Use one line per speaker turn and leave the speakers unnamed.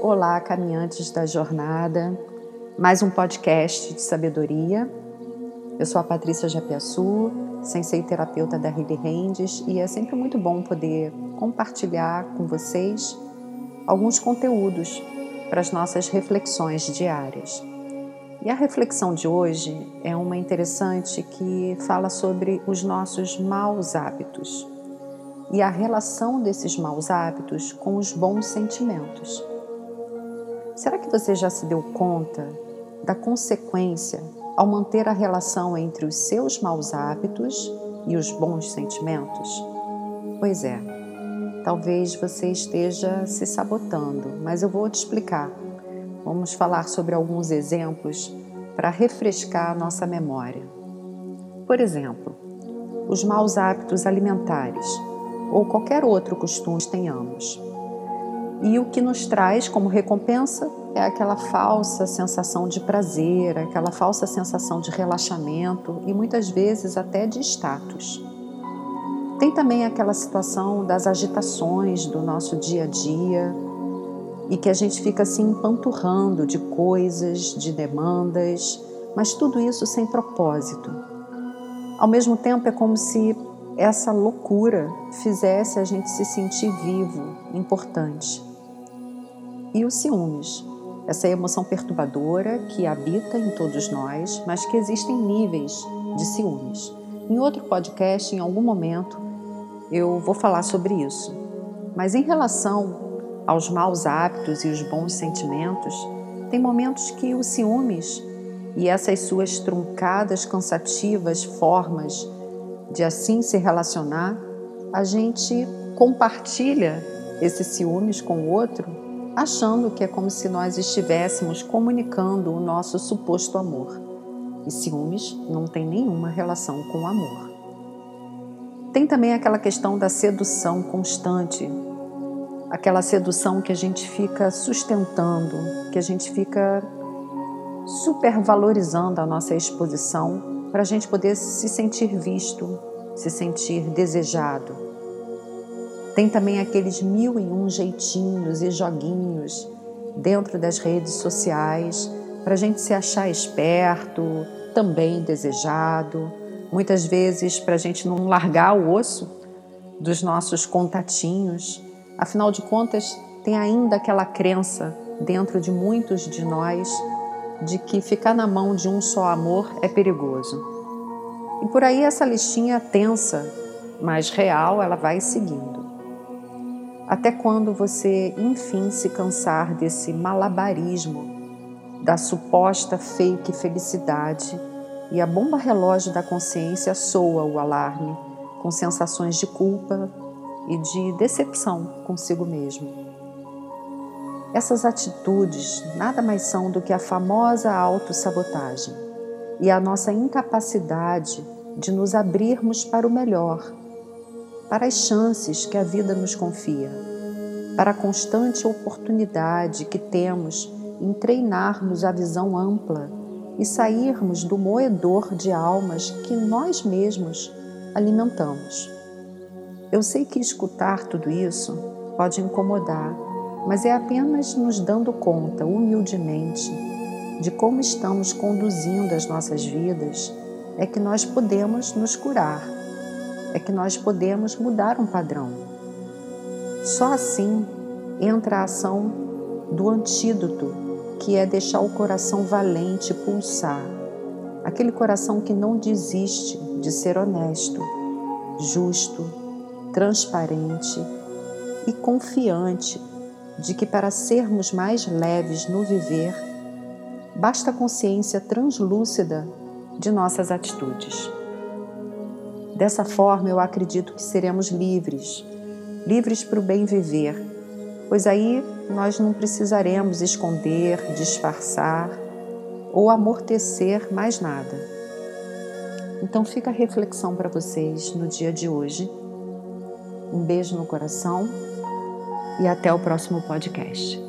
Olá, caminhantes da jornada, mais um podcast de sabedoria. Eu sou a Patrícia Japiaçu, sensei terapeuta da Hilly Rendes, e é sempre muito bom poder compartilhar com vocês alguns conteúdos para as nossas reflexões diárias. E a reflexão de hoje é uma interessante que fala sobre os nossos maus hábitos e a relação desses maus hábitos com os bons sentimentos. Será que você já se deu conta da consequência ao manter a relação entre os seus maus hábitos e os bons sentimentos? Pois é, talvez você esteja se sabotando, mas eu vou te explicar Vamos falar sobre alguns exemplos para refrescar a nossa memória. Por exemplo, os maus hábitos alimentares ou qualquer outro costume que tenhamos. E o que nos traz como recompensa é aquela falsa sensação de prazer, aquela falsa sensação de relaxamento e muitas vezes até de status. Tem também aquela situação das agitações do nosso dia a dia, e que a gente fica assim empanturrando de coisas, de demandas, mas tudo isso sem propósito. Ao mesmo tempo, é como se essa loucura fizesse a gente se sentir vivo, importante. E os ciúmes, essa emoção perturbadora que habita em todos nós, mas que existem níveis de ciúmes. Em outro podcast, em algum momento, eu vou falar sobre isso. Mas em relação aos maus hábitos e os bons sentimentos, tem momentos que o ciúmes e essas suas truncadas, cansativas formas de assim se relacionar, a gente compartilha esses ciúmes com o outro, achando que é como se nós estivéssemos comunicando o nosso suposto amor. E ciúmes não tem nenhuma relação com o amor. Tem também aquela questão da sedução constante, aquela sedução que a gente fica sustentando, que a gente fica supervalorizando a nossa exposição para a gente poder se sentir visto, se sentir desejado. Tem também aqueles mil e um jeitinhos e joguinhos dentro das redes sociais para a gente se achar esperto, também desejado, muitas vezes para a gente não largar o osso dos nossos contatinhos Afinal de contas, tem ainda aquela crença dentro de muitos de nós de que ficar na mão de um só amor é perigoso. E por aí essa listinha tensa, mas real, ela vai seguindo. Até quando você, enfim, se cansar desse malabarismo da suposta fake felicidade e a bomba relógio da consciência soa o alarme com sensações de culpa, e de decepção consigo mesmo. Essas atitudes nada mais são do que a famosa autossabotagem e a nossa incapacidade de nos abrirmos para o melhor, para as chances que a vida nos confia, para a constante oportunidade que temos em treinarmos a visão ampla e sairmos do moedor de almas que nós mesmos alimentamos. Eu sei que escutar tudo isso pode incomodar, mas é apenas nos dando conta, humildemente, de como estamos conduzindo as nossas vidas, é que nós podemos nos curar, é que nós podemos mudar um padrão. Só assim entra a ação do antídoto, que é deixar o coração valente pulsar, aquele coração que não desiste de ser honesto, justo, transparente e confiante de que para sermos mais leves no viver, basta a consciência translúcida de nossas atitudes. Dessa forma, eu acredito que seremos livres, livres para o bem viver, pois aí nós não precisaremos esconder, disfarçar ou amortecer mais nada. Então fica a reflexão para vocês no dia de hoje um beijo no coração e até o próximo podcast.